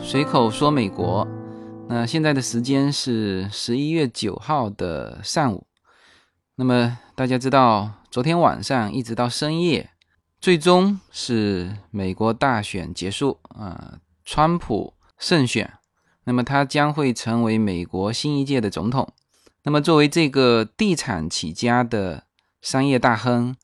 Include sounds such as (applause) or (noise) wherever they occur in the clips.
随口说美国。那现在的时间是十一月九号的上午。那么大家知道，昨天晚上一直到深夜，最终是美国大选结束啊，川普胜选。那么他将会成为美国新一届的总统。那么作为这个地产起家的商业大亨，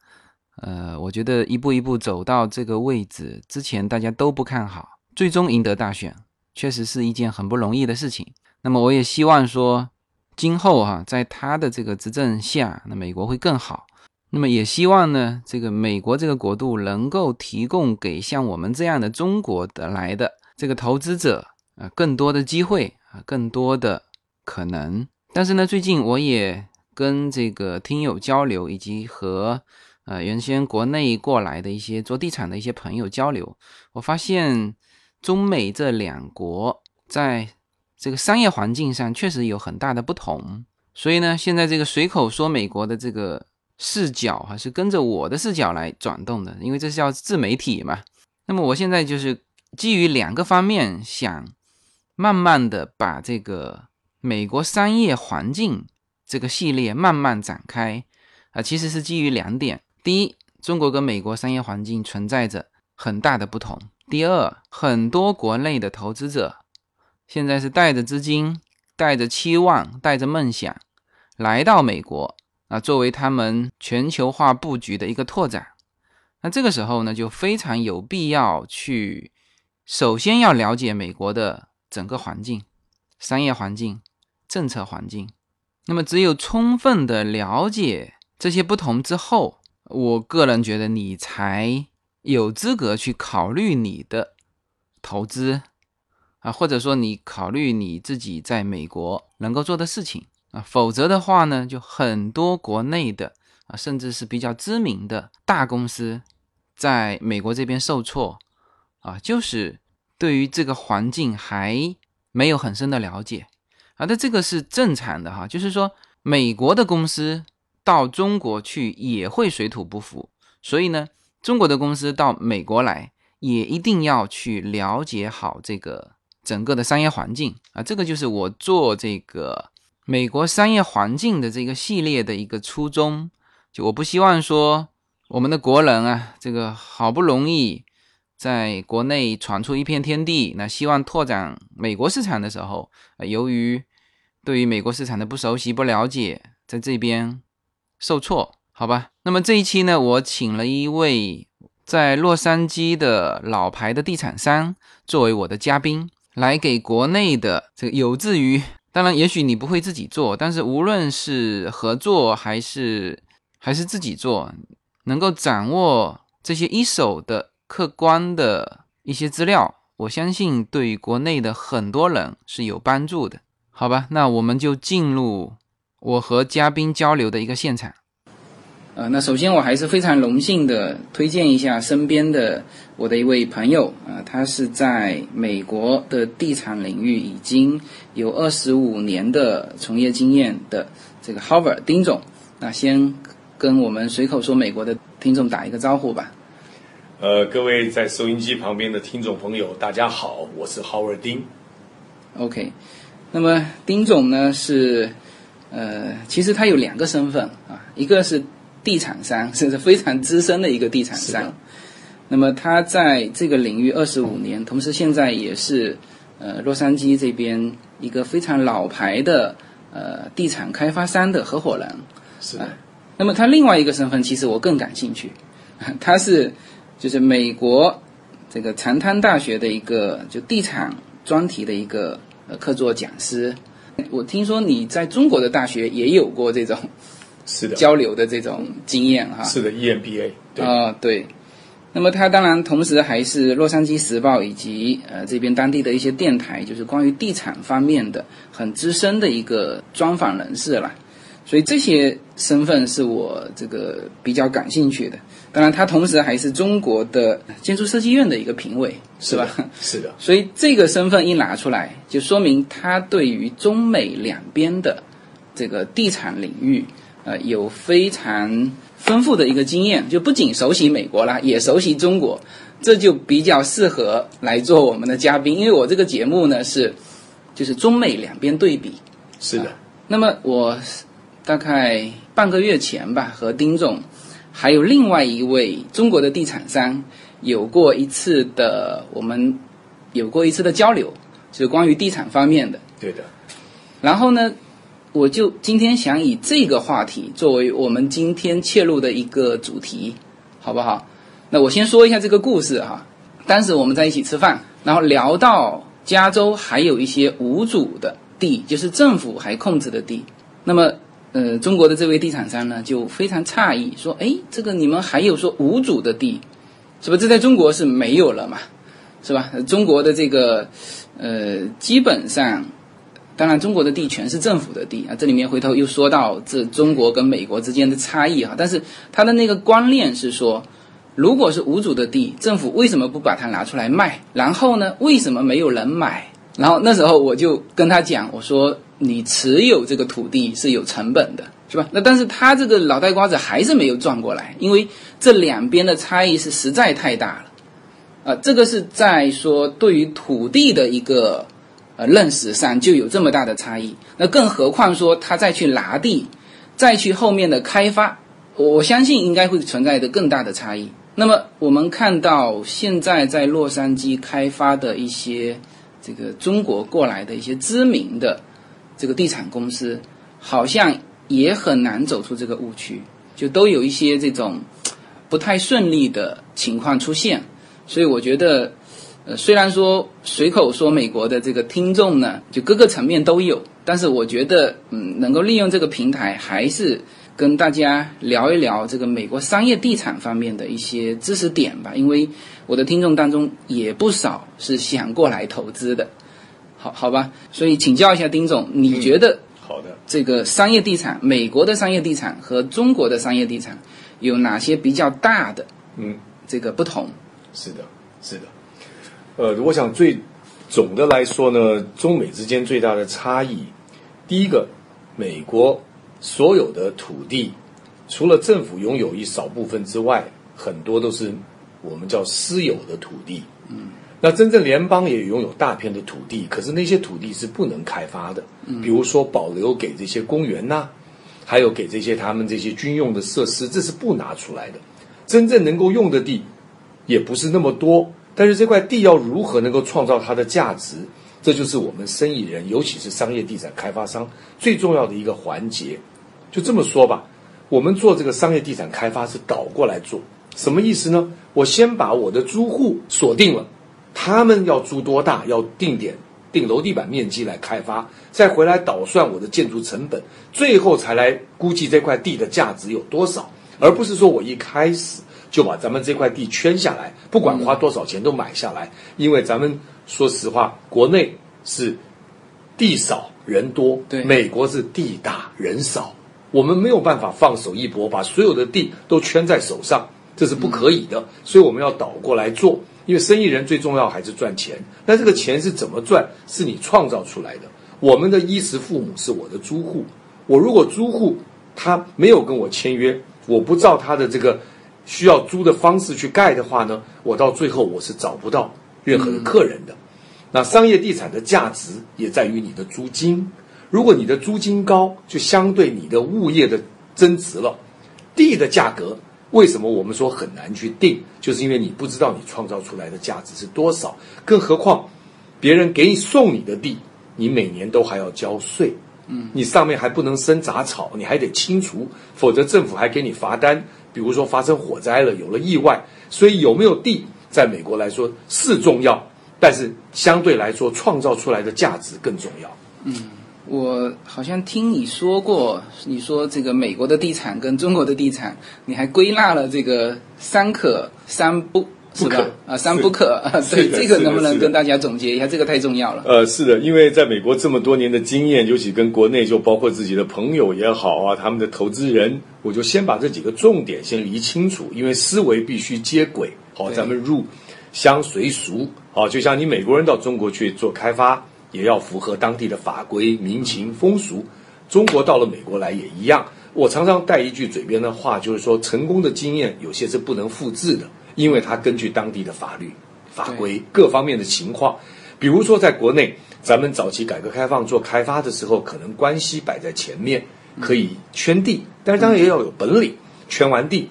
呃，我觉得一步一步走到这个位置之前，大家都不看好。最终赢得大选，确实是一件很不容易的事情。那么，我也希望说，今后哈，在他的这个执政下，那美国会更好。那么，也希望呢，这个美国这个国度能够提供给像我们这样的中国的来的这个投资者啊，更多的机会啊，更多的可能。但是呢，最近我也跟这个听友交流，以及和呃原先国内过来的一些做地产的一些朋友交流，我发现。中美这两国在这个商业环境上确实有很大的不同，所以呢，现在这个随口说美国的这个视角哈，是跟着我的视角来转动的，因为这是叫自媒体嘛。那么我现在就是基于两个方面，想慢慢的把这个美国商业环境这个系列慢慢展开啊，其实是基于两点：第一，中国跟美国商业环境存在着很大的不同。第二，很多国内的投资者现在是带着资金、带着期望、带着梦想来到美国啊，作为他们全球化布局的一个拓展。那这个时候呢，就非常有必要去首先要了解美国的整个环境、商业环境、政策环境。那么，只有充分的了解这些不同之后，我个人觉得你才。有资格去考虑你的投资啊，或者说你考虑你自己在美国能够做的事情啊，否则的话呢，就很多国内的啊，甚至是比较知名的大公司在美国这边受挫啊，就是对于这个环境还没有很深的了解啊，那这个是正常的哈，就是说美国的公司到中国去也会水土不服，所以呢。中国的公司到美国来，也一定要去了解好这个整个的商业环境啊，这个就是我做这个美国商业环境的这个系列的一个初衷。就我不希望说我们的国人啊，这个好不容易在国内闯出一片天地，那希望拓展美国市场的时候，由于对于美国市场的不熟悉、不了解，在这边受挫。好吧，那么这一期呢，我请了一位在洛杉矶的老牌的地产商作为我的嘉宾，来给国内的这个有志于，当然也许你不会自己做，但是无论是合作还是还是自己做，能够掌握这些一手的客观的一些资料，我相信对国内的很多人是有帮助的。好吧，那我们就进入我和嘉宾交流的一个现场。呃，那首先我还是非常荣幸的推荐一下身边的我的一位朋友啊，他是在美国的地产领域已经有二十五年的从业经验的这个 Howard 丁总。那先跟我们随口说美国的听众打一个招呼吧。呃，各位在收音机旁边的听众朋友，大家好，我是 Howard 丁。OK，那么丁总呢是呃，其实他有两个身份啊，一个是。地产商，甚至非常资深的一个地产商。那么他在这个领域二十五年，同时现在也是呃洛杉矶这边一个非常老牌的呃地产开发商的合伙人。是。那么他另外一个身份，其实我更感兴趣，他是就是美国这个长滩大学的一个就地产专题的一个呃客座讲师。我听说你在中国的大学也有过这种。是的，交流的这种经验哈。是的，EMBA。啊，对。那么他当然同时还是洛杉矶时报以及呃这边当地的一些电台，就是关于地产方面的很资深的一个专访人士了。所以这些身份是我这个比较感兴趣的。当然，他同时还是中国的建筑设计院的一个评委，是吧？是的。(laughs) 所以这个身份一拿出来，就说明他对于中美两边的这个地产领域。呃有非常丰富的一个经验，就不仅熟悉美国啦，也熟悉中国，这就比较适合来做我们的嘉宾。因为我这个节目呢是就是中美两边对比。是的。那么我大概半个月前吧，和丁总还有另外一位中国的地产商有过一次的我们有过一次的交流，就是关于地产方面的。对的。然后呢，我就今天想以这个话题作为我们今天切入的一个主题，好不好？那我先说一下这个故事哈。当时我们在一起吃饭，然后聊到加州还有一些无主的地，就是政府还控制的地。那么，呃，中国的这位地产商呢就非常诧异，说：“哎，这个你们还有说无主的地，是吧？这在中国是没有了嘛，是吧？中国的这个，呃，基本上。”当然，中国的地全是政府的地啊！这里面回头又说到这中国跟美国之间的差异哈。但是他的那个观念是说，如果是无主的地，政府为什么不把它拿出来卖？然后呢，为什么没有人买？然后那时候我就跟他讲，我说你持有这个土地是有成本的，是吧？那但是他这个脑袋瓜子还是没有转过来，因为这两边的差异是实在太大了啊！这个是在说对于土地的一个。呃，认识上就有这么大的差异，那更何况说他再去拿地，再去后面的开发，我相信应该会存在的更大的差异。那么我们看到现在在洛杉矶开发的一些这个中国过来的一些知名的这个地产公司，好像也很难走出这个误区，就都有一些这种不太顺利的情况出现，所以我觉得。呃，虽然说随口说美国的这个听众呢，就各个层面都有，但是我觉得，嗯，能够利用这个平台，还是跟大家聊一聊这个美国商业地产方面的一些知识点吧。因为我的听众当中也不少是想过来投资的，好好吧？所以请教一下丁总，你觉得好的这个商业地产，美国的商业地产和中国的商业地产有哪些比较大的嗯这个不同？是的，是的。呃，我想最总的来说呢，中美之间最大的差异，第一个，美国所有的土地，除了政府拥有一少部分之外，很多都是我们叫私有的土地。嗯，那真正联邦也拥有大片的土地，可是那些土地是不能开发的。嗯，比如说保留给这些公园呐，还有给这些他们这些军用的设施，这是不拿出来的。真正能够用的地，也不是那么多。但是这块地要如何能够创造它的价值，这就是我们生意人，尤其是商业地产开发商最重要的一个环节。就这么说吧，我们做这个商业地产开发是倒过来做，什么意思呢？我先把我的租户锁定了，他们要租多大，要定点定楼地板面积来开发，再回来倒算我的建筑成本，最后才来估计这块地的价值有多少，而不是说我一开始。就把咱们这块地圈下来，不管花多少钱都买下来，因为咱们说实话，国内是地少人多，对，美国是地大人少，我们没有办法放手一搏，把所有的地都圈在手上，这是不可以的。所以我们要倒过来做，因为生意人最重要还是赚钱。那这个钱是怎么赚？是你创造出来的。我们的衣食父母是我的租户，我如果租户他没有跟我签约，我不照他的这个。需要租的方式去盖的话呢，我到最后我是找不到任何的客人的。那商业地产的价值也在于你的租金，如果你的租金高，就相对你的物业的增值了。地的价格为什么我们说很难去定，就是因为你不知道你创造出来的价值是多少，更何况别人给你送你的地，你每年都还要交税，嗯，你上面还不能生杂草，你还得清除，否则政府还给你罚单。比如说发生火灾了，有了意外，所以有没有地，在美国来说是重要，但是相对来说创造出来的价值更重要。嗯，我好像听你说过，你说这个美国的地产跟中国的地产，你还归纳了这个三可三不。不可啊，三不可啊！(laughs) 对，这个能不能跟大家总结一下？这个太重要了。呃，是的，因为在美国这么多年的经验，尤其跟国内，就包括自己的朋友也好啊，他们的投资人，我就先把这几个重点先理清楚，因为思维必须接轨。好，咱们入乡随俗。好，就像你美国人到中国去做开发，也要符合当地的法规、民情、风俗。中国到了美国来也一样。我常常带一句嘴边的话，就是说，成功的经验有些是不能复制的，因为它根据当地的法律、法规各方面的情况。比如说，在国内，咱们早期改革开放做开发的时候，可能关系摆在前面，可以圈地，但是当然也要有本领，圈完地。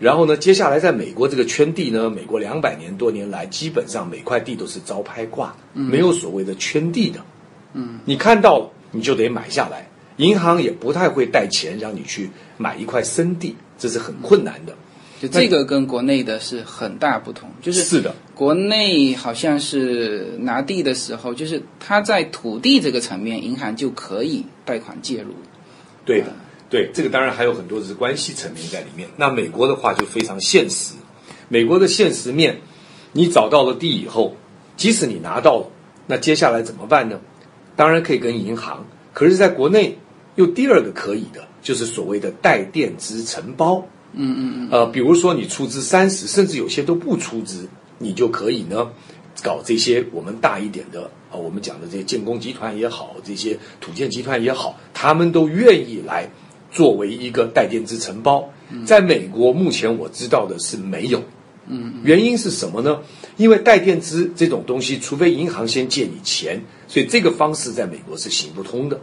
然后呢，接下来在美国这个圈地呢，美国两百年多年来，基本上每块地都是招拍挂，没有所谓的圈地的。嗯，你看到了，你就得买下来。银行也不太会带钱让你去买一块生地，这是很困难的。就这个跟国内的是很大不同，就是是的，国内好像是拿地的时候，就是他在土地这个层面，银行就可以贷款介入。对的。对，这个当然还有很多是关系层面在里面。那美国的话就非常现实，美国的现实面，你找到了地以后，即使你拿到了，那接下来怎么办呢？当然可以跟银行，可是在国内又第二个可以的，就是所谓的带垫资承包。嗯嗯嗯。呃，比如说你出资三十，甚至有些都不出资，你就可以呢，搞这些我们大一点的啊，我们讲的这些建工集团也好，这些土建集团也好，他们都愿意来。作为一个带电资承包，在美国目前我知道的是没有，嗯，原因是什么呢？因为带垫资这种东西，除非银行先借你钱，所以这个方式在美国是行不通的。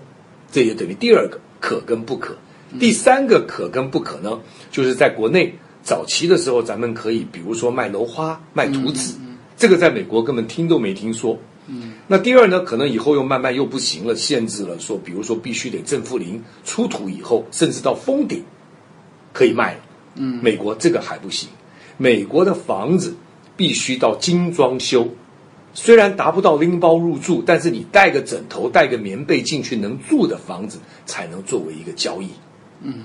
这也等于第二个可跟不可。第三个可跟不可呢，就是在国内早期的时候，咱们可以比如说卖楼花、卖图纸，这个在美国根本听都没听说。嗯，那第二呢，可能以后又慢慢又不行了，限制了，说比如说必须得正负零出土以后，甚至到封顶可以卖了。嗯，美国这个还不行，美国的房子必须到精装修，虽然达不到拎包入住，但是你带个枕头、带个棉被进去能住的房子才能作为一个交易。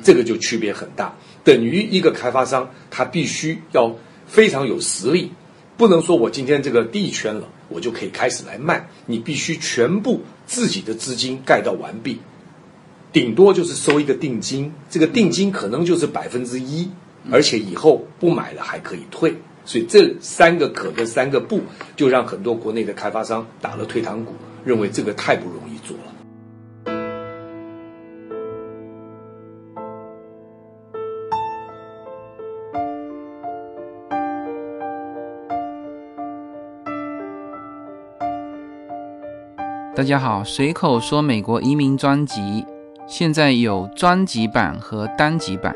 这个就区别很大，等于一个开发商他必须要非常有实力，不能说我今天这个地圈了。我就可以开始来卖，你必须全部自己的资金盖到完毕，顶多就是收一个定金，这个定金可能就是百分之一，而且以后不买了还可以退，所以这三个可跟三个不，就让很多国内的开发商打了退堂鼓，认为这个太不容易做了。大家好，随口说美国移民专辑现在有专辑版和单集版，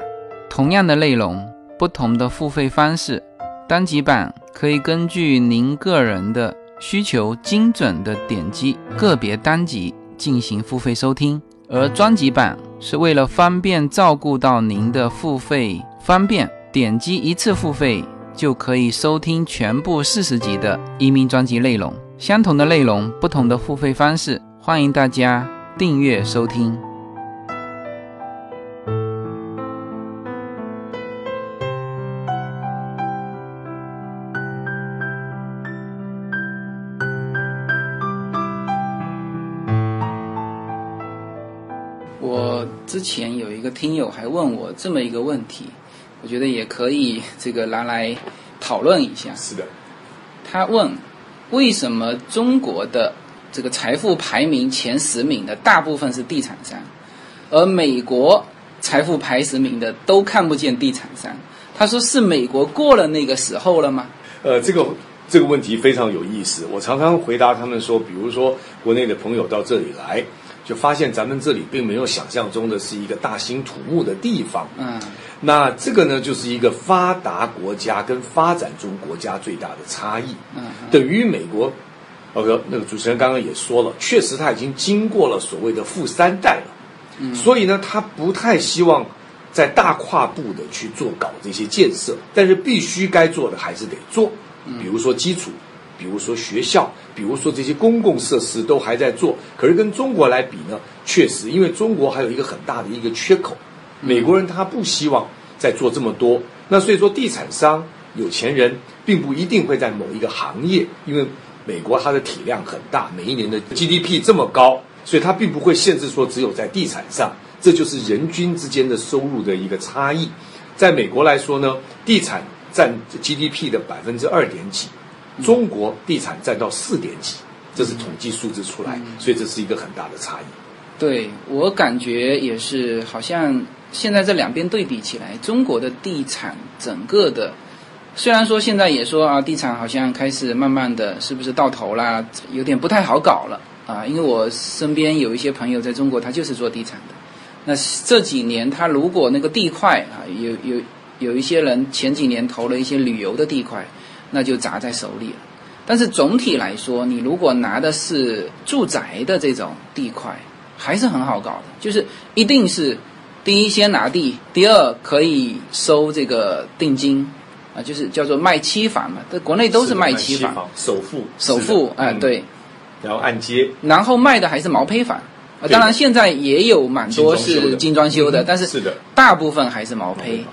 同样的内容，不同的付费方式。单集版可以根据您个人的需求，精准的点击个别单集进行付费收听，而专辑版是为了方便照顾到您的付费方便，点击一次付费就可以收听全部四十集的移民专辑内容。相同的内容，不同的付费方式，欢迎大家订阅收听。我之前有一个听友还问我这么一个问题，我觉得也可以这个拿来讨论一下。是的，他问。为什么中国的这个财富排名前十名的大部分是地产商，而美国财富排十名的都看不见地产商？他说是美国过了那个时候了吗？呃，这个这个问题非常有意思。我常常回答他们说，比如说国内的朋友到这里来。就发现咱们这里并没有想象中的是一个大兴土木的地方。嗯，那这个呢，就是一个发达国家跟发展中国家最大的差异。嗯，等于美国，呃，那个主持人刚刚也说了，确实他已经经过了所谓的富三代了。嗯，所以呢，他不太希望在大跨步的去做搞这些建设，但是必须该做的还是得做。比如说基础。比如说学校，比如说这些公共设施都还在做，可是跟中国来比呢，确实，因为中国还有一个很大的一个缺口，美国人他不希望再做这么多，那所以说地产商、有钱人并不一定会在某一个行业，因为美国它的体量很大，每一年的 GDP 这么高，所以它并不会限制说只有在地产上，这就是人均之间的收入的一个差异。在美国来说呢，地产占 GDP 的百分之二点几。中国地产占到四点几，这是统计数字出来，所以这是一个很大的差异。对我感觉也是，好像现在这两边对比起来，中国的地产整个的，虽然说现在也说啊，地产好像开始慢慢的是不是到头啦，有点不太好搞了啊。因为我身边有一些朋友在中国，他就是做地产的。那这几年他如果那个地块啊，有有有一些人前几年投了一些旅游的地块，那就砸在手里了。但是总体来说，你如果拿的是住宅的这种地块。还是很好搞的，就是一定是第一先拿地，第二可以收这个定金，啊，就是叫做卖期房嘛。在国内都是卖期房，首付，首付，哎，对，然后按揭，然后卖的还是毛坯房。啊，当然现在也有蛮多是精装修的，但是是的，大部分还是毛坯。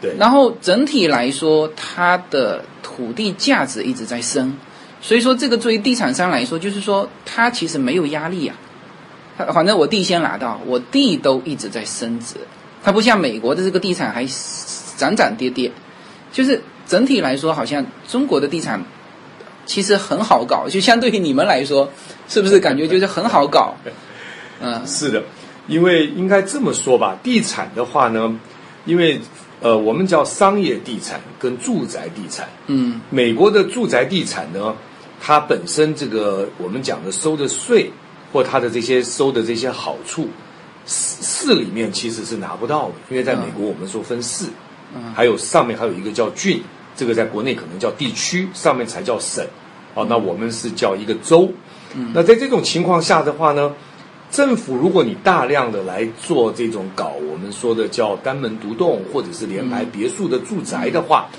对，然后整体来说，它的土地价值一直在升，所以说这个作为地产商来说，就是说它其实没有压力啊。反正我地先拿到，我地都一直在升值，它不像美国的这个地产还涨涨跌跌，就是整体来说，好像中国的地产其实很好搞，就相对于你们来说，是不是感觉就是很好搞？嗯，(laughs) 是的，因为应该这么说吧，地产的话呢，因为呃，我们叫商业地产跟住宅地产，嗯，美国的住宅地产呢，它本身这个我们讲的收的税。或它的这些收的这些好处，市市里面其实是拿不到的，因为在美国我们说分市，还有上面还有一个叫郡，这个在国内可能叫地区，上面才叫省，哦，那我们是叫一个州。嗯。那在这种情况下的话呢，政府如果你大量的来做这种搞我们说的叫单门独栋或者是联排别墅的住宅的话，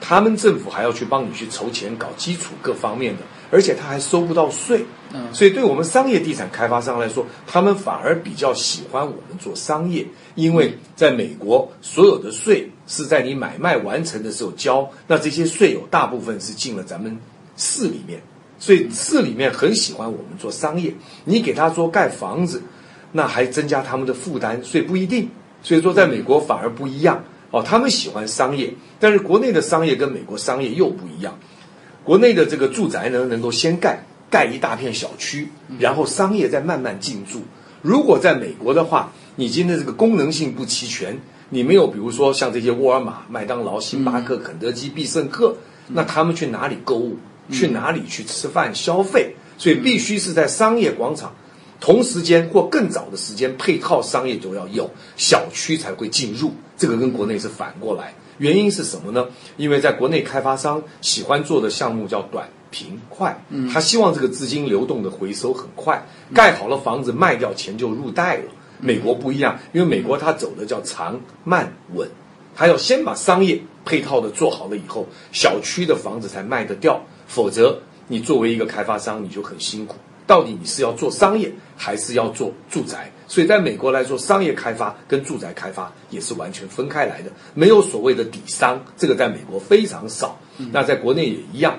他们政府还要去帮你去筹钱搞基础各方面的。而且他还收不到税，嗯，所以对我们商业地产开发商来说，他们反而比较喜欢我们做商业，因为在美国，所有的税是在你买卖完成的时候交，那这些税有大部分是进了咱们市里面，所以市里面很喜欢我们做商业。你给他说盖房子，那还增加他们的负担，所以不一定。所以说，在美国反而不一样哦，他们喜欢商业，但是国内的商业跟美国商业又不一样。国内的这个住宅呢，能够先盖盖一大片小区，然后商业再慢慢进驻。如果在美国的话，你今天这个功能性不齐全，你没有比如说像这些沃尔玛、麦当劳、星巴克、肯德基、必胜客，那他们去哪里购物？去哪里去吃饭消费？所以必须是在商业广场，同时间或更早的时间，配套商业就要有，小区才会进入。这个跟国内是反过来。原因是什么呢？因为在国内开发商喜欢做的项目叫短平快，他希望这个资金流动的回收很快，盖好了房子卖掉钱就入袋了。美国不一样，因为美国它走的叫长慢稳，他要先把商业配套的做好了以后，小区的房子才卖得掉，否则你作为一个开发商你就很辛苦。到底你是要做商业还是要做住宅？所以在美国来说，商业开发跟住宅开发也是完全分开来的，没有所谓的底商，这个在美国非常少。那在国内也一样，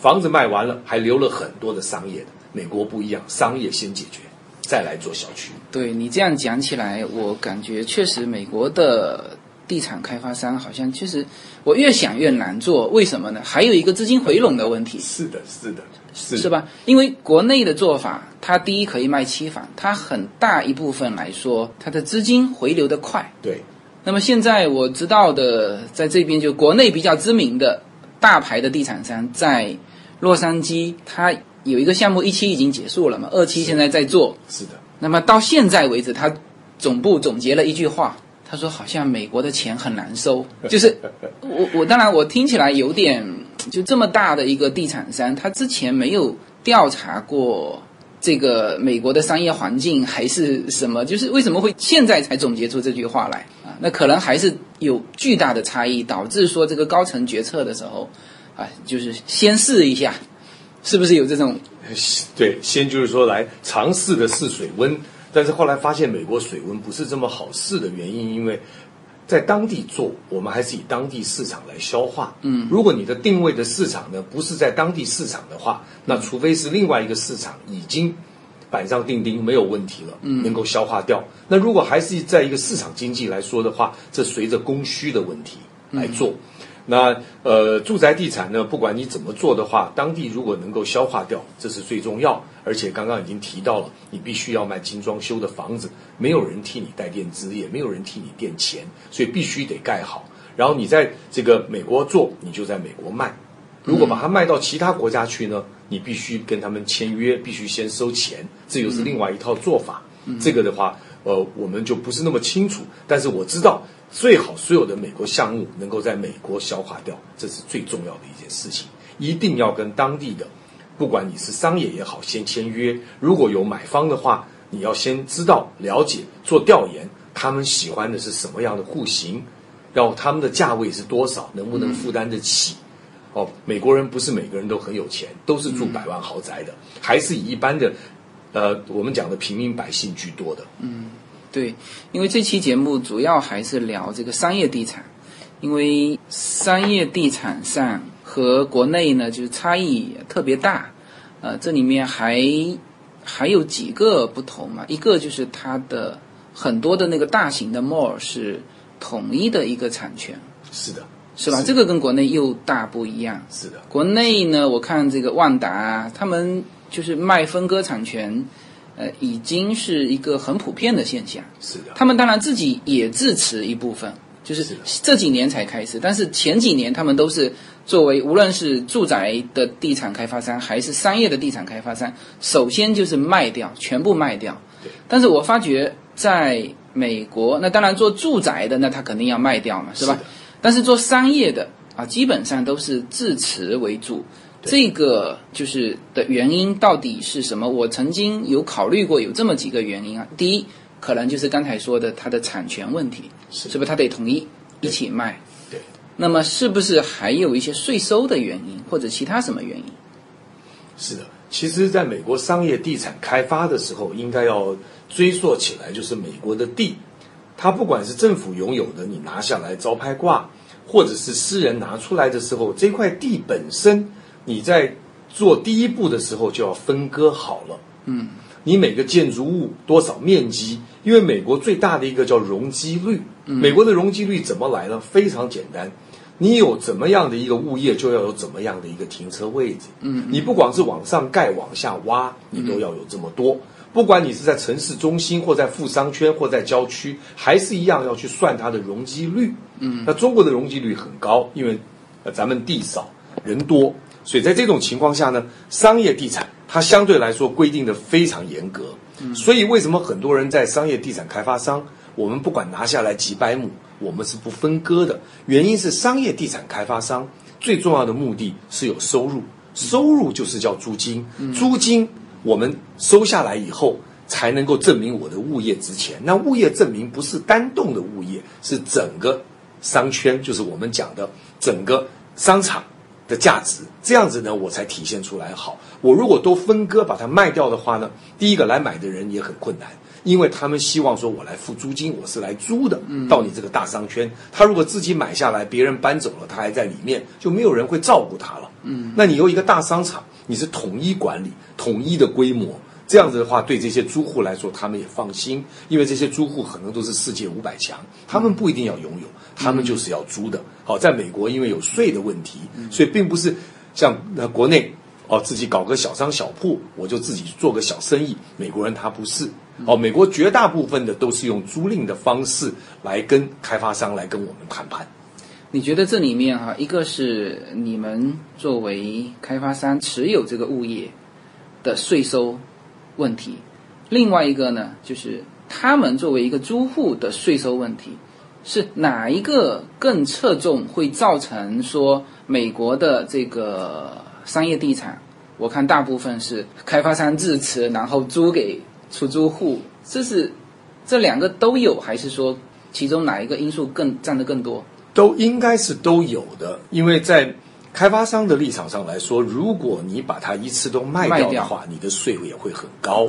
房子卖完了还留了很多的商业的。美国不一样，商业先解决，再来做小区。对你这样讲起来，我感觉确实美国的地产开发商好像其实，我越想越难做。为什么呢？还有一个资金回笼的问题。是的，是的。是吧？因为国内的做法，它第一可以卖期房，它很大一部分来说，它的资金回流的快。对。那么现在我知道的，在这边就国内比较知名的大牌的地产商，在洛杉矶，它有一个项目一期已经结束了嘛，二期现在在做。是的。那么到现在为止，它总部总结了一句话，他说好像美国的钱很难收，(laughs) 就是我我当然我听起来有点。就这么大的一个地产商，他之前没有调查过这个美国的商业环境还是什么？就是为什么会现在才总结出这句话来啊？那可能还是有巨大的差异，导致说这个高层决策的时候，啊，就是先试一下，是不是有这种？对，先就是说来尝试的试水温，但是后来发现美国水温不是这么好试的原因，因为。在当地做，我们还是以当地市场来消化。嗯，如果你的定位的市场呢不是在当地市场的话，那除非是另外一个市场已经板上钉钉没有问题了，嗯，能够消化掉。那如果还是在一个市场经济来说的话，这随着供需的问题来做。那呃，住宅地产呢，不管你怎么做的话，当地如果能够消化掉，这是最重要。而且刚刚已经提到了，你必须要卖精装修的房子，没有人替你带垫资，也没有人替你垫钱，所以必须得盖好。然后你在这个美国做，你就在美国卖。如果把它卖到其他国家去呢，你必须跟他们签约，必须先收钱，这又是另外一套做法。这个的话，呃，我们就不是那么清楚。但是我知道，最好所有的美国项目能够在美国消化掉，这是最重要的一件事情。一定要跟当地的，不管你是商业也好，先签约。如果有买方的话，你要先知道、了解、做调研，他们喜欢的是什么样的户型，然后他们的价位是多少，能不能负担得起。哦，美国人不是每个人都很有钱，都是住百万豪宅的，还是以一般的，呃，我们讲的平民百姓居多的。嗯，对，因为这期节目主要还是聊这个商业地产，因为商业地产上和国内呢就是差异特别大，呃，这里面还还有几个不同嘛，一个就是它的很多的那个大型的 mall 是统一的一个产权。是的。是吧？这个跟国内又大不一样。是的，国内呢，我看这个万达，他们就是卖分割产权，呃，已经是一个很普遍的现象。是的，他们当然自己也自持一部分，就是这几年才开始，但是前几年他们都是作为无论是住宅的地产开发商还是商业的地产开发商，首先就是卖掉，全部卖掉。对。但是我发觉在美国，那当然做住宅的，那他肯定要卖掉嘛，是吧？但是做商业的啊，基本上都是自持为主，这个就是的原因到底是什么？我曾经有考虑过，有这么几个原因啊。第一，可能就是刚才说的它的产权问题，是不是它得统一一起卖？对。那么是不是还有一些税收的原因，或者其他什么原因？是的，其实在美国商业地产开发的时候，应该要追溯起来，就是美国的地。它不管是政府拥有的，你拿下来招拍挂，或者是私人拿出来的时候，这块地本身你在做第一步的时候就要分割好了。嗯，你每个建筑物多少面积？因为美国最大的一个叫容积率。美国的容积率怎么来呢？非常简单，你有怎么样的一个物业，就要有怎么样的一个停车位置。嗯，你不管是往上盖、往下挖，你都要有这么多。不管你是在城市中心，或在富商圈，或在郊区，还是一样要去算它的容积率。嗯，那中国的容积率很高，因为呃咱们地少人多，所以在这种情况下呢，商业地产它相对来说规定的非常严格。嗯，所以为什么很多人在商业地产开发商，我们不管拿下来几百亩，我们是不分割的？原因是商业地产开发商最重要的目的是有收入，收入就是叫租金，租金。我们收下来以后，才能够证明我的物业值钱。那物业证明不是单栋的物业，是整个商圈，就是我们讲的整个商场的价值。这样子呢，我才体现出来好。我如果都分割把它卖掉的话呢，第一个来买的人也很困难，因为他们希望说我来付租金，我是来租的。到你这个大商圈，他如果自己买下来，别人搬走了，他还在里面，就没有人会照顾他了。嗯，那你有一个大商场。你是统一管理、统一的规模，这样子的话，对这些租户来说，他们也放心，因为这些租户可能都是世界五百强，他们不一定要拥有，他们就是要租的。好，在美国，因为有税的问题，所以并不是像国内哦，自己搞个小商小铺，我就自己做个小生意。美国人他不是哦，美国绝大部分的都是用租赁的方式来跟开发商来跟我们谈判。你觉得这里面哈，一个是你们作为开发商持有这个物业的税收问题，另外一个呢，就是他们作为一个租户的税收问题，是哪一个更侧重会造成说美国的这个商业地产？我看大部分是开发商自持，然后租给出租户，这是这两个都有，还是说其中哪一个因素更占得更多？都应该是都有的，因为在开发商的立场上来说，如果你把它一次都卖掉的话，你的税也会很高。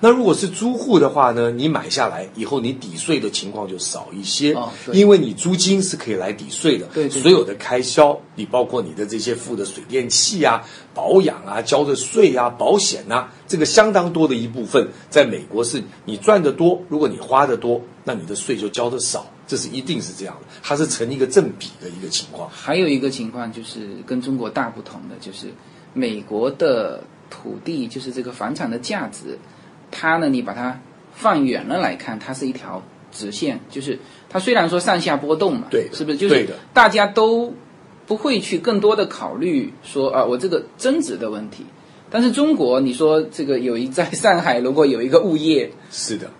那如果是租户的话呢，你买下来以后，你抵税的情况就少一些，因为你租金是可以来抵税的。对，所有的开销，你包括你的这些付的水电气啊、保养啊、交的税啊、保险啊，这个相当多的一部分，在美国是你赚的多，如果你花的多，那你的税就交的少。这是一定是这样的，它是成一个正比的一个情况。还有一个情况就是跟中国大不同的，就是美国的土地，就是这个房产的价值，它呢，你把它放远了来看，它是一条直线，就是它虽然说上下波动嘛，对是不是？就是大家都不会去更多的考虑说啊，我这个增值的问题。但是中国，你说这个有一在上海，如果有一个物业，是的，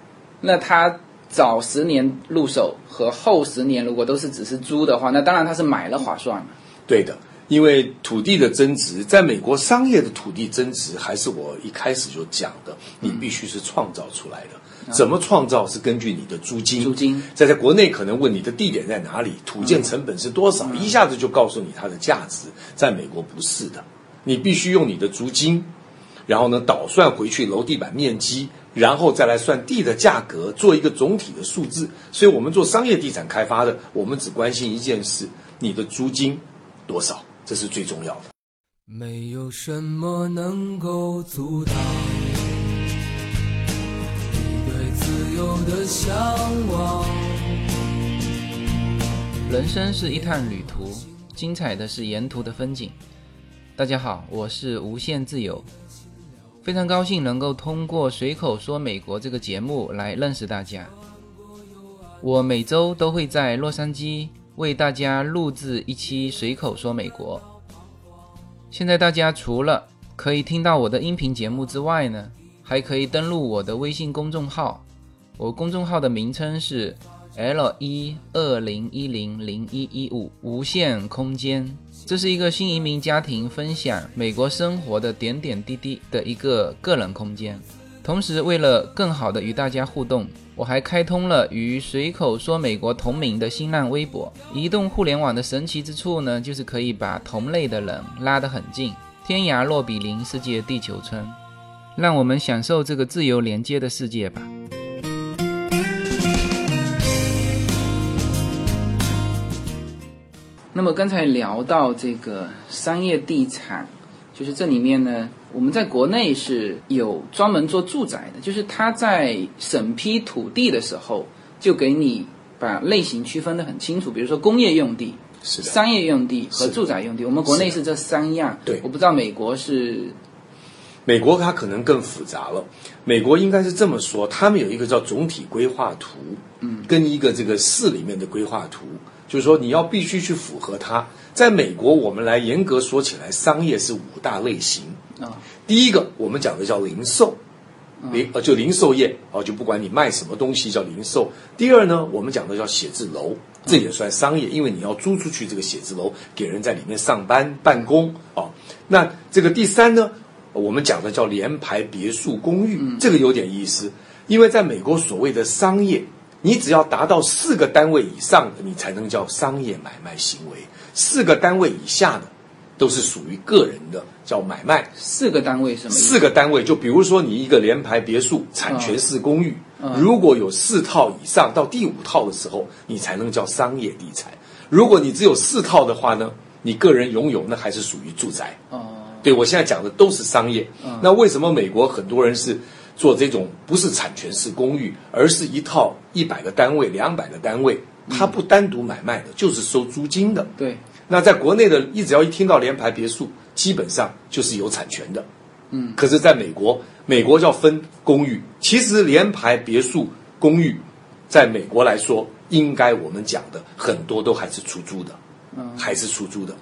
那他早十年入手和后十年如果都是只是租的话，那当然他是买了划算了。对的，因为土地的增值，在美国商业的土地增值，还是我一开始就讲的，你必须是创造出来的。怎么创造是根据你的租金，租金在在国内可能问你的地点在哪里，土建成本是多少，一下子就告诉你它的价值。在美国不是的，你必须用你的租金，然后呢倒算回去楼地板面积，然后再来算地的价格，做一个总体的数字。所以我们做商业地产开发的，我们只关心一件事：你的租金多少，这是最重要的。没有什么能够阻挡你对自由的向往。人生是一趟旅途，精彩的是沿途的风景。大家好，我是无限自由，非常高兴能够通过《随口说美国》这个节目来认识大家。我每周都会在洛杉矶为大家录制一期《随口说美国》。现在大家除了可以听到我的音频节目之外呢，还可以登录我的微信公众号。我公众号的名称是 L 一二零一零零一一五无限空间。这是一个新移民家庭分享美国生活的点点滴滴的一个个人空间。同时，为了更好的与大家互动，我还开通了与随口说美国同名的新浪微博。移动互联网的神奇之处呢，就是可以把同类的人拉得很近，天涯若比邻，世界地球村。让我们享受这个自由连接的世界吧。那么刚才聊到这个商业地产，就是这里面呢，我们在国内是有专门做住宅的，就是他在审批土地的时候，就给你把类型区分得很清楚，比如说工业用地、是的，商业用地和住宅用地，我们国内是这三样。对我不知道美国是美国它可能更复杂了。美国应该是这么说，他们有一个叫总体规划图，嗯，跟一个这个市里面的规划图，就是说你要必须去符合它。在美国，我们来严格说起来，商业是五大类型。啊，第一个，我们讲的叫零售，零呃就零售业啊，就不管你卖什么东西叫零售。第二呢，我们讲的叫写字楼，这也算商业，因为你要租出去这个写字楼给人在里面上班办公啊。那这个第三呢，我们讲的叫联排别墅公寓，这个有点意思，因为在美国所谓的商业，你只要达到四个单位以上的，你才能叫商业买卖行为；四个单位以下的，都是属于个人的，叫买卖。四个单位什么？四个单位，就比如说你一个联排别墅产权式公寓，嗯如果有四套以上到第五套的时候，你才能叫商业地产。如果你只有四套的话呢，你个人拥有那还是属于住宅。哦，对我现在讲的都是商业。嗯那为什么美国很多人是做这种不是产权式公寓，而是一套一百个单位、两百个单位，它不单独买卖的，就是收租金的。对，那在国内的，一只要一听到联排别墅，基本上就是有产权的。嗯，可是在美国，美国叫分公寓，其实联排别墅公寓，在美国来说，应该我们讲的很多都还是出租的，嗯还是出租的。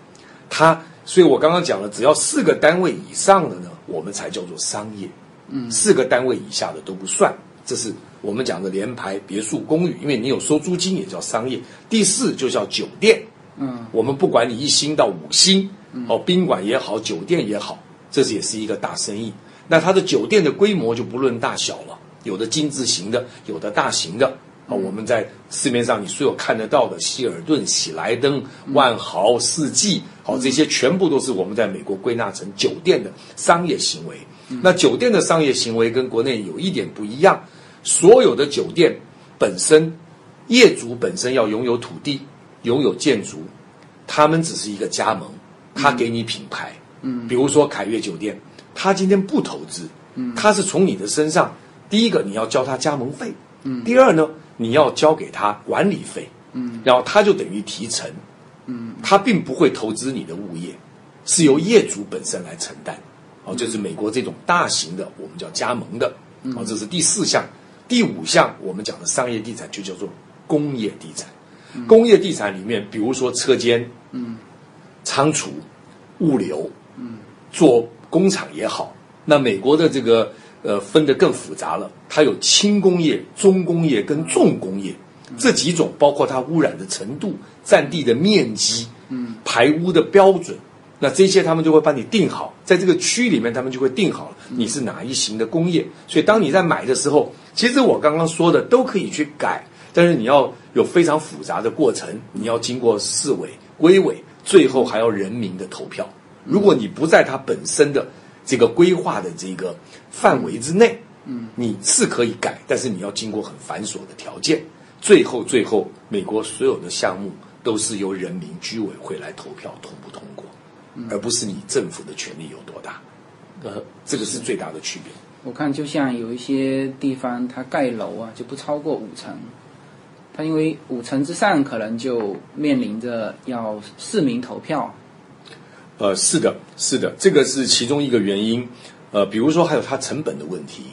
它，所以我刚刚讲了，只要四个单位以上的呢，我们才叫做商业。嗯四个单位以下的都不算，这是我们讲的联排别墅公寓，因为你有收租金也叫商业。第四就叫酒店，嗯我们不管你一星到五星，哦，宾馆也好，酒店也好，这也是一个大生意。那它的酒店的规模就不论大小了，有的精致型的，有的大型的。哦，我们在市面上你所有看得到的希尔顿、喜来登、万豪、四季，好、这些全部都是我们在美国归纳成酒店的商业行为。那酒店的商业行为跟国内有一点不一样，所有的酒店本身，业主本身要拥有土地，拥有建筑，他们只是一个加盟，他给你品牌，嗯。比如说凯悦酒店，他今天不投资，嗯。他是从你的身上，第一个你要交他加盟费，嗯。第二呢，你要交给他管理费，嗯，然后他就等于提成，嗯，他并不会投资你的物业，是由业主本身来承担，哦，就是美国这种大型的我们叫加盟的，哦，这是第四项，第五项我们讲的商业地产就叫做工业地产，工业地产里面，比如说车间，嗯，仓储、物流，嗯，做工厂也好，那美国的这个。呃，分得更复杂了。它有轻工业、中工业跟重工业这几种，包括它污染的程度、占地的面积、嗯，排污的标准。那这些他们就会帮你定好，在这个区里面，他们就会定好了你是哪一型的工业。所以当你在买的时候，其实我刚刚说的都可以去改，但是你要有非常复杂的过程，你要经过市委、规委，最后还要人民的投票。如果你不在它本身的。这个规划的这个范围之内，嗯，你是可以改，但是你要经过很繁琐的条件。最后，最后，美国所有的项目都是由人民居委会来投票通不通，而不是你政府的权力有多大。呃，这个是最大的区别。我看，就像有一些地方，它盖楼啊，就不超过五层，它因为五层之上可能就面临着要市民投票。呃，是的，是的，这个是其中一个原因。呃，比如说还有它成本的问题。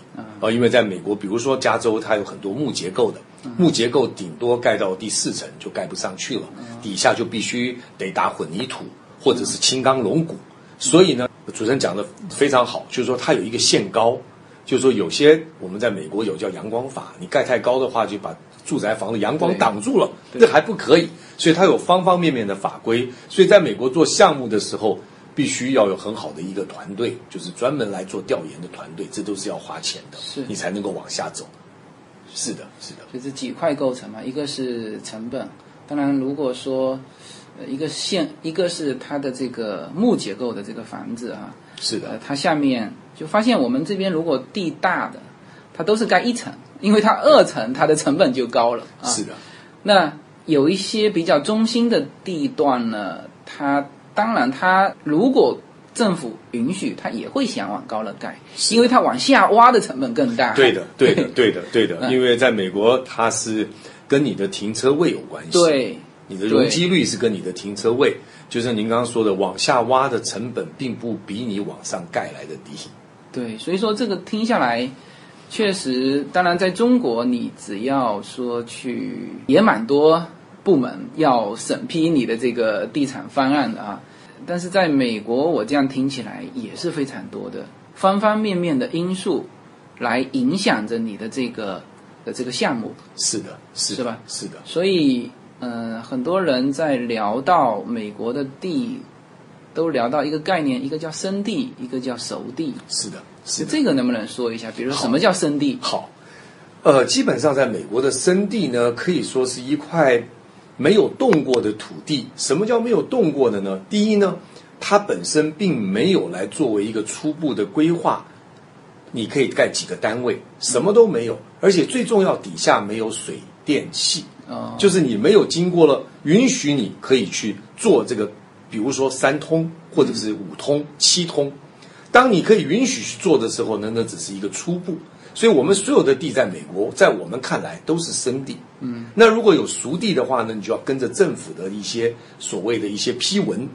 啊，因为在美国，比如说加州，它有很多木结构的，木结构顶多盖到第四层就盖不上去了，底下就必须得打混凝土或者是轻钢龙骨。所以呢，主持人讲的非常好，就是说它有一个限高，就是说有些我们在美国有叫阳光法，你盖太高的话就把。住宅房的阳光挡住了，这还不可以，所以它有方方面面的法规。所以在美国做项目的时候，必须要有很好的一个团队，就是专门来做调研的团队，这都是要花钱的，是你才能够往下走。是的，是的，就是几块构成嘛，一个是成本，当然如果说呃一个线，一个是它的这个木结构的这个房子啊，是的，它下面就发现我们这边如果地大的，它都是盖一层。因为它二层，它的成本就高了。是的，那有一些比较中心的地段呢，它当然它如果政府允许，它也会想往高了盖，因为它往下挖的成本更大。对的，对的，对的，对的。(laughs) 因为在美国，它是跟你的停车位有关系。对，你的容积率是跟你的停车位，就像您刚刚说的，往下挖的成本并不比你往上盖来的低。对，所以说这个听下来。确实，当然，在中国，你只要说去，也蛮多部门要审批你的这个地产方案的啊。但是在美国，我这样听起来也是非常多的方方面面的因素来影响着你的这个的这个项目。是的，是是吧？是的。所以，嗯，很多人在聊到美国的地，都聊到一个概念，一个叫生地，一个叫熟地。是的。是这个能不能说一下？比如说什么叫生地？好，呃，基本上在美国的生地呢，可以说是一块没有动过的土地。什么叫没有动过的呢？第一呢，它本身并没有来作为一个初步的规划，你可以盖几个单位，什么都没有，而且最重要，底下没有水电气，就是你没有经过了允许，你可以去做这个，比如说三通或者是五通、七通。当你可以允许去做的时候呢，那只是一个初步。所以，我们所有的地在美国，在我们看来都是生地。嗯，那如果有熟地的话呢，你就要跟着政府的一些所谓的一些批文，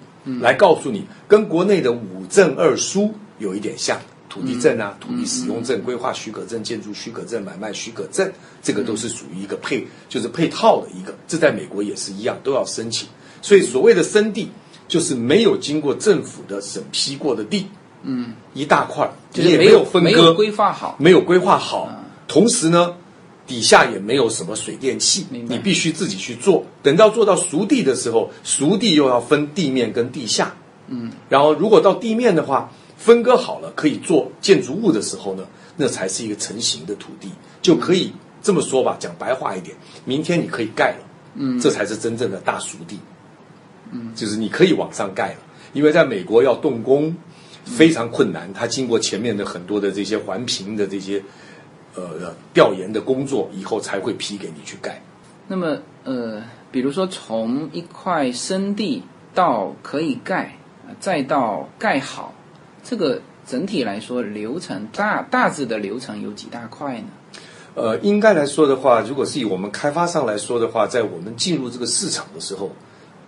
来告诉你，跟国内的五证二书有一点像，土地证啊、土地使用证、规划许可证、建筑许可证、买卖许可证，这个都是属于一个配，就是配套的一个。这在美国也是一样，都要申请。所以，所谓的生地，就是没有经过政府的审批过的地。嗯，一大块就是没有分割，没有规划好，没有规划好。同时呢，底下也没有什么水电气，你必须自己去做。等到做到熟地的时候，熟地又要分地面跟地下。嗯，然后如果到地面的话，分割好了可以做建筑物的时候呢，那才是一个成型的土地，就可以这么说吧，讲白话一点，明天你可以盖了。嗯，这才是真正的大熟地。嗯，就是你可以往上盖了，因为在美国要动工。非常困难，他经过前面的很多的这些环评的这些呃调研的工作以后，才会批给你去盖。那么呃，比如说从一块生地到可以盖，再到盖好，这个整体来说流程大大致的流程有几大块呢？呃，应该来说的话，如果是以我们开发商来说的话，在我们进入这个市场的时候，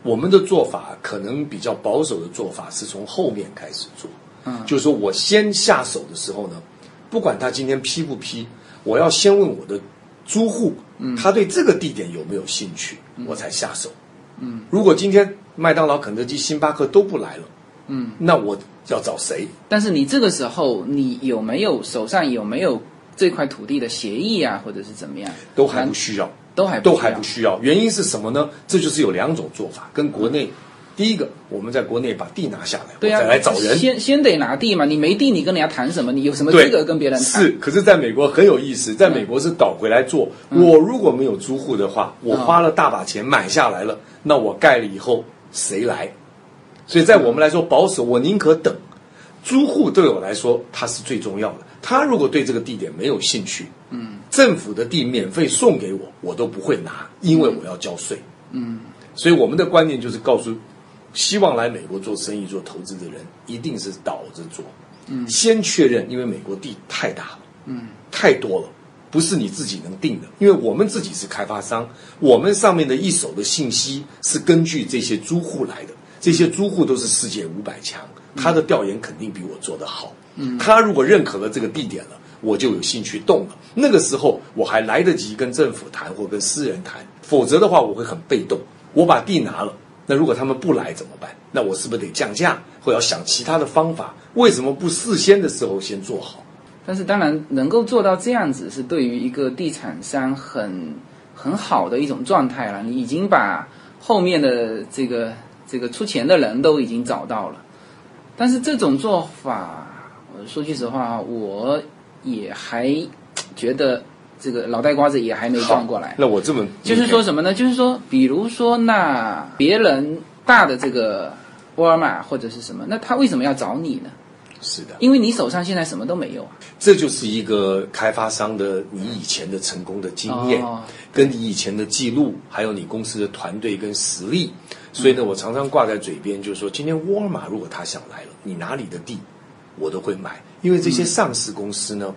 我们的做法可能比较保守的做法是从后面开始做。嗯就是说我先下手的时候呢，不管他今天批不批，我要先问我的租户，嗯他对这个地点有没有兴趣，我才下手。嗯，如果今天麦当劳、肯德基、星巴克都不来了，嗯，那我要找谁？但是你这个时候，你有没有手上有没有这块土地的协议啊，或者是怎么样？都还不需要，都还都还不需要。原因是什么呢？这就是有两种做法，跟国内。第一个，我们在国内把地拿下来，再来找人。先先得拿地嘛，你没地，你跟人家谈什么？你有什么资格跟别人谈？是，可是在美国很有意思，在美国是倒回来做。嗯我如果没有租户的话，我花了大把钱买下来了，那我盖了以后谁来？所以在我们来说保守，我宁可等。租户对我来说，他是最重要的。他如果对这个地点没有兴趣，嗯，政府的地免费送给我，我都不会拿，因为我要交税。嗯，所以我们的观念就是告诉，希望来美国做生意、做投资的人，一定是倒着做。嗯，先确认，因为美国地太大了，嗯，太多了，不是你自己能定的。因为我们自己是开发商，我们上面的一手的信息是根据这些租户来的，这些租户都是世界五百强，他的调研肯定比我做得好。嗯，他如果认可了这个地点了，我就有兴趣动了。那个时候我还来得及跟政府谈或跟私人谈，否则的话我会很被动。我把地拿了，那如果他们不来怎么办？那我是不是得降价，或要想其他的方法？为什么不事先的时候先做好？但是当然能够做到这样子，是对于一个地产商很很好的一种状态了。你已经把后面的这个这个出钱的人都已经找到了，但是这种做法，我说句实话，我也还觉得这个脑袋瓜子也还没转过来。那我这么就是说什么呢？就是说，比如说，那别人大的这个沃尔玛或者是什么，那他为什么要找你呢？是的，因为你手上现在什么都没有啊。这就是一个开发商的你以前的成功的经验，哦跟你以前的记录，还有你公司的团队跟实力。所以呢，我常常挂在嘴边，就是说，今天沃尔玛如果他想来了，你哪里的地，我都会买，因为这些上市公司呢，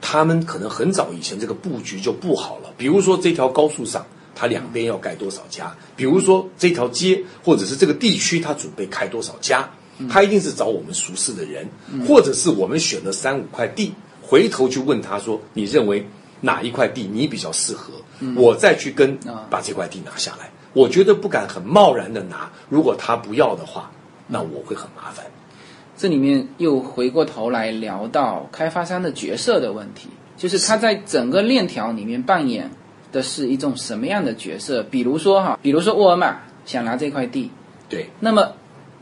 他们可能很早以前这个布局就布好了。比如说这条高速上，它两边要盖多少家；比如说这条街或者是这个地区，它准备开多少家。他一定是找我们熟识的人，或者是我们选了三五块地，回头去问他说：“你认为哪一块地你比较适合？”我再去跟啊把这块地拿下来。我觉得不敢很贸然的拿，如果他不要的话，那我会很麻烦。这里面又回过头来聊到开发商的角色的问题，就是他在整个链条里面扮演的是一种什么样的角色？比如说哈，比如说沃尔玛想拿这块地，对，那么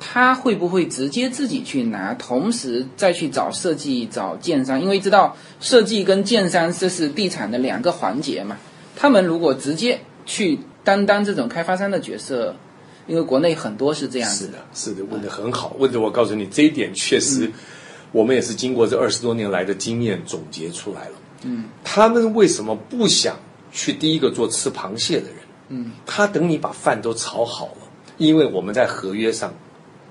他会不会直接自己去拿，同时再去找设计、找建商？因为知道设计跟建商这是地产的两个环节嘛。他们如果直接去担当这种开发商的角色，因为国内很多是这样子是的，是的，问的很好，问的我告诉你，这一点确实，我们也是经过这二十多年来的经验总结出来了。嗯，他们为什么不想去第一个做吃螃蟹的人？嗯，他等你把饭都炒好了，因为我们在合约上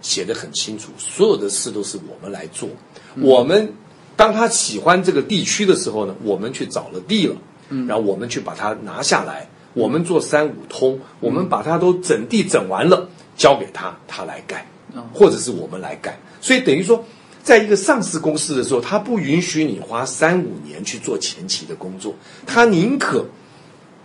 写的很清楚，所有的事都是我们来做。我们当他喜欢这个地区的时候呢，我们去找了地了，嗯，然后我们去把它拿下来，我们做三五通，我们把它都整地整完了，交给他，他来盖哦，或者是我们来盖。所以等于说，在一个上市公司的时候，他不允许你花三五年去做前期的工作，他宁可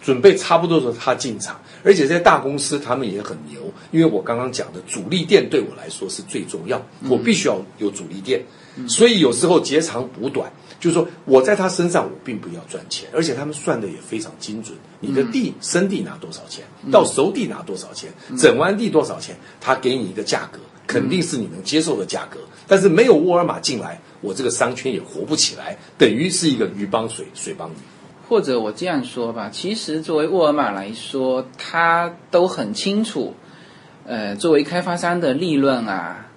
准备差不多的时候他进场，而且在大公司他们也很牛，因为我刚刚讲的主力店对我来说是最重要，我必须要有主力店，所以有时候截长补短，就是说我在他身上我并不要赚钱，而且他们算的也非常精准，你的地生地拿多少钱，到熟地拿多少钱，整完地多少钱，他给你一个价格，肯定是你能接受的价格，但是没有沃尔玛进来，我这个商圈也活不起来，等于是一个鱼帮水，水帮鱼。或者我这样说吧，其实作为沃尔玛来说，他都很清楚，呃，作为开发商的利润啊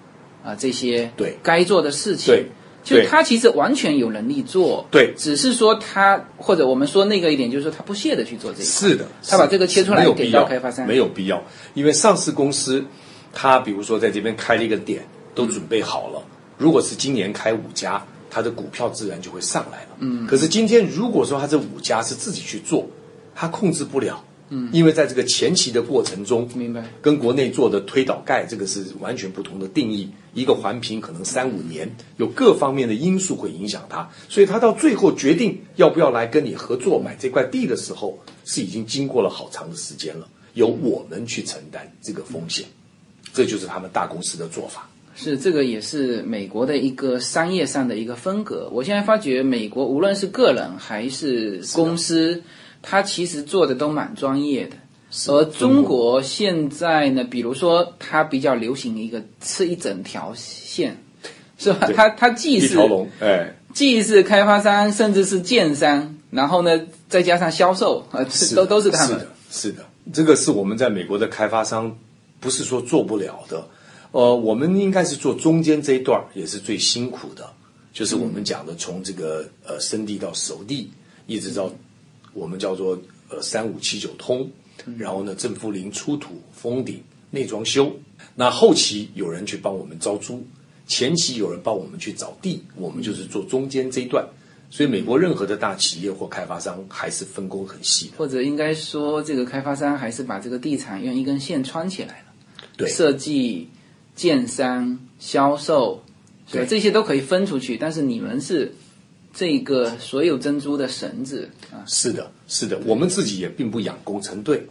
啊这些对该做的事情，对就他其实完全有能力做，对只是说他或者我们说那个一点，就是说他不屑的去做这个，是的，他把这个切出来给到开发商没有必要，因为上市公司，他比如说在这边开了一个点，都准备好了。如果是今年开五家，它的股票自然就会上来了。嗯，可是今天如果说它这五家是自己去做，它控制不了。嗯，因为在这个前期的过程中，明白跟国内做的推倒盖这个是完全不同的定义。一个环评可能三五年，有各方面的因素会影响它，所以它到最后决定要不要来跟你合作买这块地的时候，是已经经过了好长的时间了，由我们去承担这个风险，这就是他们大公司的做法。是这个也是美国的一个商业上的一个风格。我现在发觉美国无论是个人还是公司。他其实做的都蛮专业的，而中国现在呢，比如说它比较流行一个吃一整条线，是吧？它它既是哎，既是开发商，甚至是建商，然后呢，再加上销售，啊，都都是他们。是的，是的，这个是我们在美国的开发商不是说做不了的，呃，我们应该是做中间这一段也是最辛苦的，就是我们讲的从这个呃生地到熟地，一直到。我们叫做呃三五七九通，然后呢正负零出土封顶内装修，那后期有人去帮我们招租，前期有人帮我们去找地，我们就是做中间这一段。所以美国任何的大企业或开发商还是分工很细的，或者应该说这个开发商还是把这个地产用一根线穿起来了。对，设计、建商、销售，对。这些都可以分出去，但是你们是。这个所有珍珠的绳子啊，是的，是的，我们自己也并不养工程队，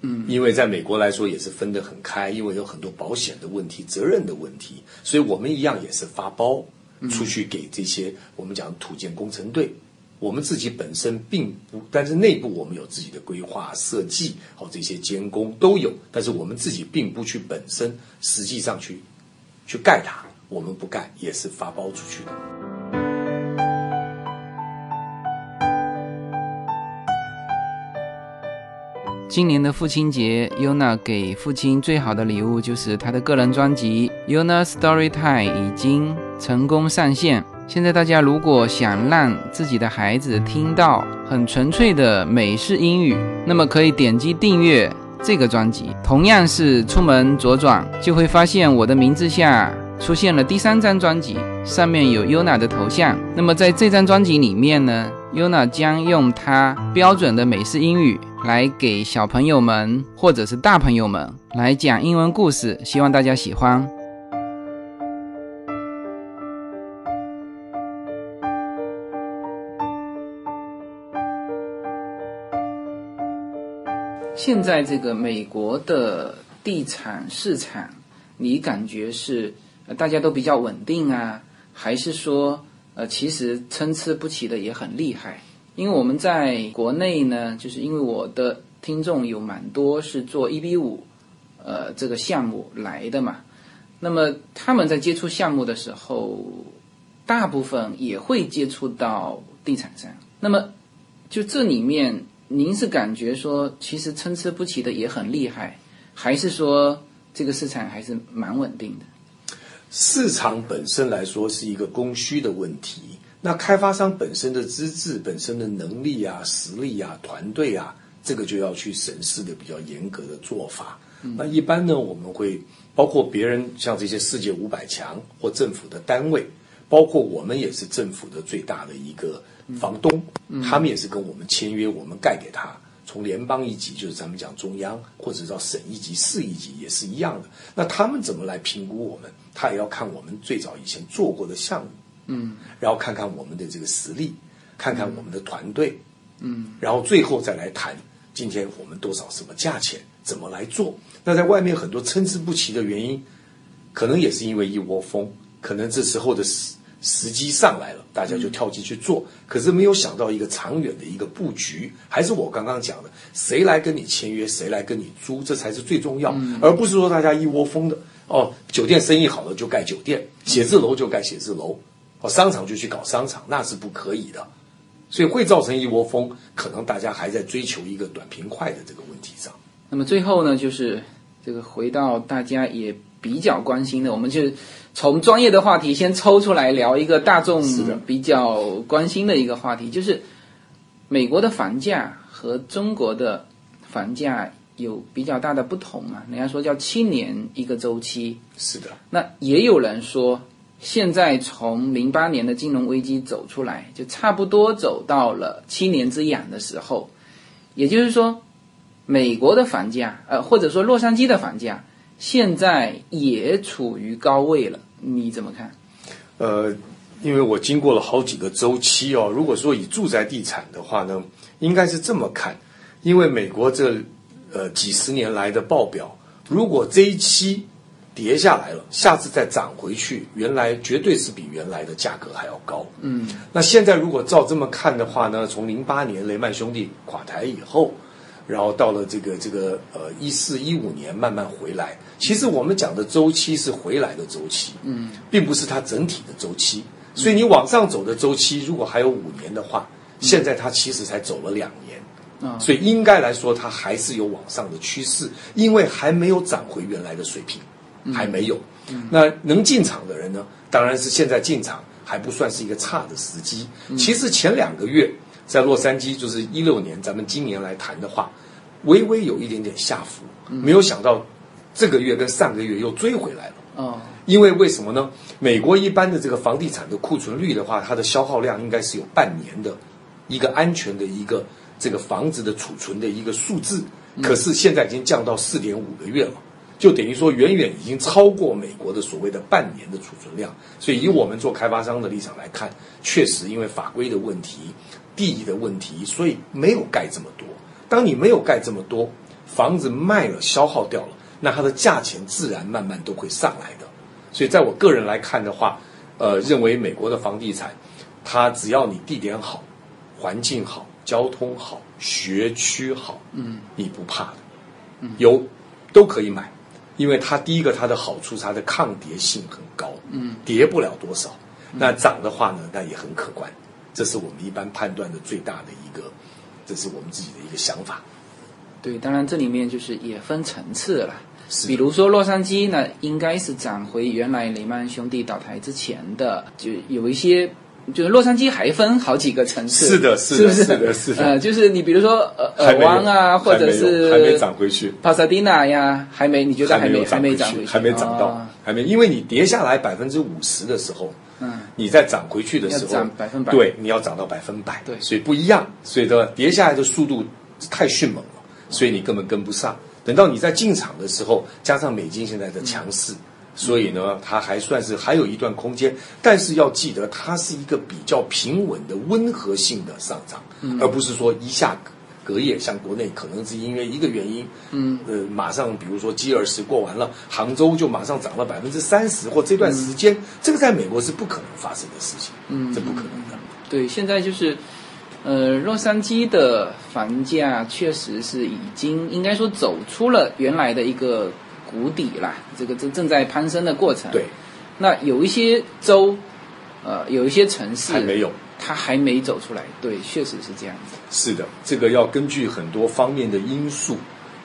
嗯，因为在美国来说也是分得很开，因为有很多保险的问题、责任的问题，所以我们一样也是发包出去给这些我们讲土建工程队，我们自己本身并不，但是内部我们有自己的规划设计，好这些监工都有，但是我们自己并不去本身实际上去去盖它，我们不盖，也是发包出去的。今年的父亲节，Yuna 给父亲最好的礼物就是他的个人专辑《Yuna Story Time》已经成功上线。现在大家如果想让自己的孩子听到很纯粹的美式英语，那么可以点击订阅这个专辑。同样是出门左转，就会发现我的名字下出现了第三张专辑，上面有 Yuna 的头像。那么在这张专辑里面呢，Yuna 将用她标准的美式英语。来给小朋友们或者是大朋友们来讲英文故事，希望大家喜欢。现在这个美国的地产市场，你感觉是大家都比较稳定啊，还是说呃其实参差不齐的也很厉害？因为我们在国内呢，就是因为我的听众有蛮多是做一比五，呃，这个项目来的嘛。那么他们在接触项目的时候，大部分也会接触到地产商。那么就这里面，您是感觉说其实参差不齐的也很厉害，还是说这个市场还是蛮稳定的？市场本身来说是一个供需的问题。那开发商本身的资质、本身的能力啊、实力啊、团队啊，这个就要去审视的比较严格的做法。那一般呢，我们会包括别人像这些世界五百强或政府的单位，包括我们也是政府的最大的一个房东，他们也是跟我们签约，我们盖给他。从联邦一级就是咱们讲中央，或者到省一级、市一级也是一样的。那他们怎么来评估我们？他也要看我们最早以前做过的项目。嗯，然后看看我们的这个实力，看看我们的团队，嗯，然后最后再来谈今天我们多少什么价钱，怎么来做。那在外面很多参差不齐的原因，可能也是因为一窝蜂，可能这时候的时时机上来了，大家就跳进去做，可是没有想到一个长远的一个布局。还是我刚刚讲的，谁来跟你签约，谁来跟你租，这才是最重要，而不是说大家一窝蜂的哦，酒店生意好了就盖酒店，写字楼就盖写字楼。哦，商场就去搞商场，那是不可以的，所以会造成一窝蜂。可能大家还在追求一个短平快的这个问题上。那么最后呢，就是这个回到大家也比较关心的，我们就从专业的话题先抽出来聊一个大众比较关心的一个话题，就是美国的房价和中国的房价有比较大的不同嘛？人家说叫七年一个周期，是的。那也有人说。现在从零八年的金融危机走出来，就差不多走到了七年之痒的时候，也就是说，美国的房价，呃，或者说洛杉矶的房价，现在也处于高位了，你怎么看？呃，因为我经过了好几个周期哦，如果说以住宅地产的话呢，应该是这么看，因为美国这呃几十年来的报表，如果这一期跌下来了，下次再涨回去，原来绝对是比原来的价格还要高。嗯，那现在如果照这么看的话呢，从零八年雷曼兄弟垮台以后，然后到了这个这个呃一四一五年慢慢回来，其实我们讲的周期是回来的周期，嗯，并不是它整体的周期。所以你往上走的周期，如果还有五年的话，现在它其实才走了两年。啊、所以应该来说，它还是有往上的趋势，因为还没有涨回原来的水平，还没有。那能进场的人呢，当然是现在进场还不算是一个差的时机。其实前两个月在洛杉矶，就是一六年，咱们今年来谈的话，微微有一点点下浮，没有想到这个月跟上个月又追回来了。哦，因为为什么呢？美国一般的这个房地产的库存率的话，它的消耗量应该是有半年的一个安全的一个这个房子的储存的一个数字，可是现在已经降到四点五个月了，就等于说远远已经超过美国的所谓的半年的储存量。所以以我们做开发商的立场来看，确实因为法规的问题、地的问题，所以没有盖这么多。当你没有盖这么多，房子卖了消耗掉了，那它的价钱自然慢慢都会上来的。所以在我个人来看的话，呃，认为美国的房地产，它只要你地点好、环境好、交通好、学区好，嗯，你不怕的，有都可以买，因为它第一个它的好处，它的抗跌性很高，嗯，跌不了多少。那涨的话呢，那也很可观，这是我们一般判断的最大的一个，这是我们自己的一个想法。对，当然这里面就是也分层次了。是比如说洛杉矶呢，应该是涨回原来雷曼兄弟倒台之前的，就有一些，就是洛杉矶还分好几个层次，是的是的不是？是的是的呃，就是你比如说呃尔湾啊，或者是还没涨回去。帕萨迪纳呀，还没，你觉得还没没有涨回去，没涨回去，还没涨到哦，还没，因为你跌下来百分之五十的时候，嗯，你再涨回去的时候，涨百分百。对，你要涨到百分百，对。所以不一样，所以的跌下来的速度太迅猛了，所以你根本跟不上。等到你在进场的时候，加上美金现在的强势，所以呢，它还算是还有一段空间，但是要记得，它是一个比较平稳的温和性的上涨，而不是说一下隔夜，像国内可能是因为一个原因，嗯，呃，马上比如说 G 二十过完了，杭州就马上涨了百分之三十，或这段时间，这个在美国是不可能发生的事情，嗯。这不可能的。对，现在就是，呃，洛杉矶的房价确实是已经应该说走出了原来的一个谷底啦，这个正正在攀升的过程。对，那有一些州，呃，有一些城市还没有，它还没走出来。对，确实是这样子。是的，这个要根据很多方面的因素，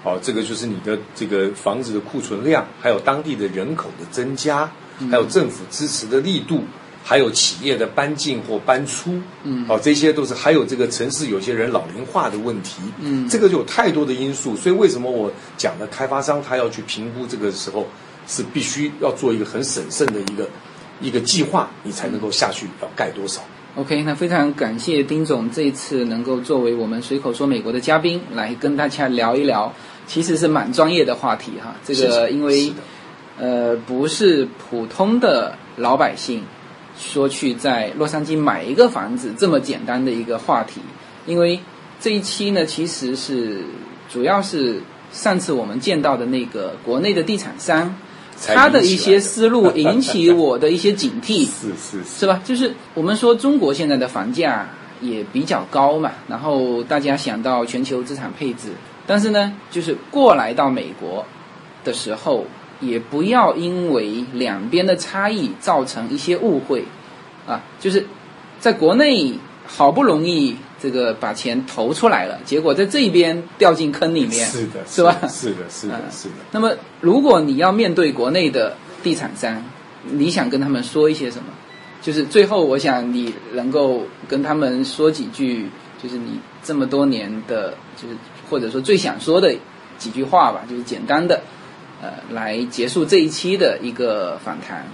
哦，这个就是你的这个房子的库存量，还有当地的人口的增加，还有政府支持的力度，还有企业的搬进或搬出，嗯哦，这些都是还有这个城市有些人老龄化的问题，嗯这个就有太多的因素，所以为什么我讲的开发商他要去评估这个时候，是必须要做一个很审慎的一个一个计划，你才能够下去要盖多少。OK，那非常感谢丁总这一次能够作为我们随口说美国的嘉宾来跟大家聊一聊，其实是蛮专业的话题哈。这个因为呃不是普通的老百姓说去在洛杉矶买一个房子这么简单的一个话题，因为这一期呢其实是主要是上次我们见到的那个国内的地产商，才他的一些思路 (laughs) 引起我的一些警惕。是是是，是吧？就是我们说中国现在的房价也比较高嘛，然后大家想到全球资产配置，但是呢，就是过来到美国的时候，也不要因为两边的差异造成一些误会啊，就是在国内好不容易这个把钱投出来了，结果在这边掉进坑里面，是的，(laughs) 是吧？是的，是的，嗯是的。那么，如果你要面对国内的地产商，你想跟他们说一些什么？就是最后，我想你能够跟他们说几句，就是你这么多年的，就是或者说最想说的几句话吧，就是简单的，呃，来结束这一期的一个访谈。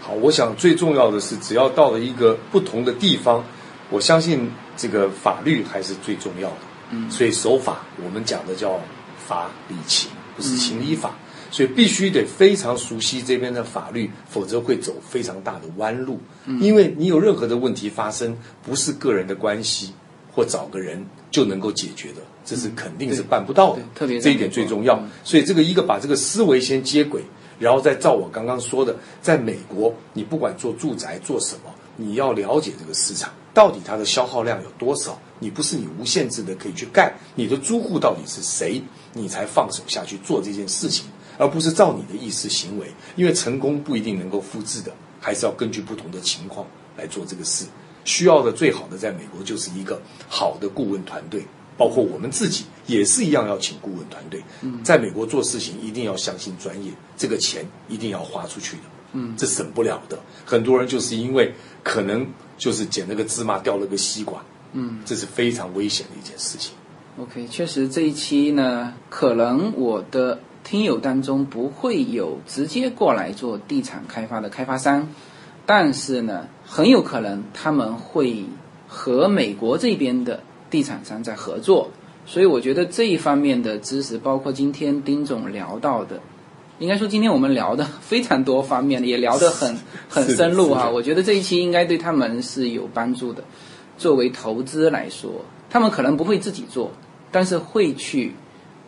好，我想最重要的是，只要到了一个不同的地方，我相信这个法律还是最重要的。嗯，所以守法，我们讲的叫法理情，不是情理法。所以必须得非常熟悉这边的法律，否则会走非常大的弯路。因为你有任何的问题发生，不是个人的关系或找个人就能够解决的，这是肯定是办不到的。特别这一点最重要。所以这个一个把这个思维先接轨，然后再照我刚刚说的，在美国，你不管做住宅做什么，你要了解这个市场到底它的消耗量有多少。你不是你无限制的可以去盖，你的租户到底是谁，你才放手下去做这件事情。而不是照你的意思行为，因为成功不一定能够复制的，还是要根据不同的情况来做这个事。需要的最好的，在美国就是一个好的顾问团队，包括我们自己也是一样要请顾问团队。在美国做事情一定要相信专业，这个钱一定要花出去的。嗯，这省不了的。很多人就是因为可能就是捡了个芝麻掉了个西瓜，嗯，这是非常危险的一件事情。OK，确实这一期呢，可能我的。听友当中不会有直接过来做地产开发的开发商，但是呢，很有可能他们会和美国这边的地产商在合作，所以我觉得这一方面的知识，包括今天丁总聊到的，应该说今天我们聊的非常多方面，也聊得很很深入哈。我觉得这一期应该对他们是有帮助的。作为投资来说，他们可能不会自己做，但是会去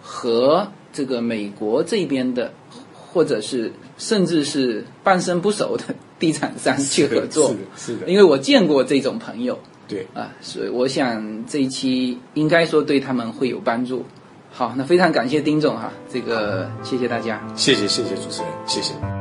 和。这个美国这边的，或者是甚至是半生不熟的地产商去合作，是的，是的，因为我见过这种朋友，对啊，所以我想这一期应该说对他们会有帮助。好，那非常感谢丁总哈，这个谢谢大家，谢谢谢谢主持人，谢谢。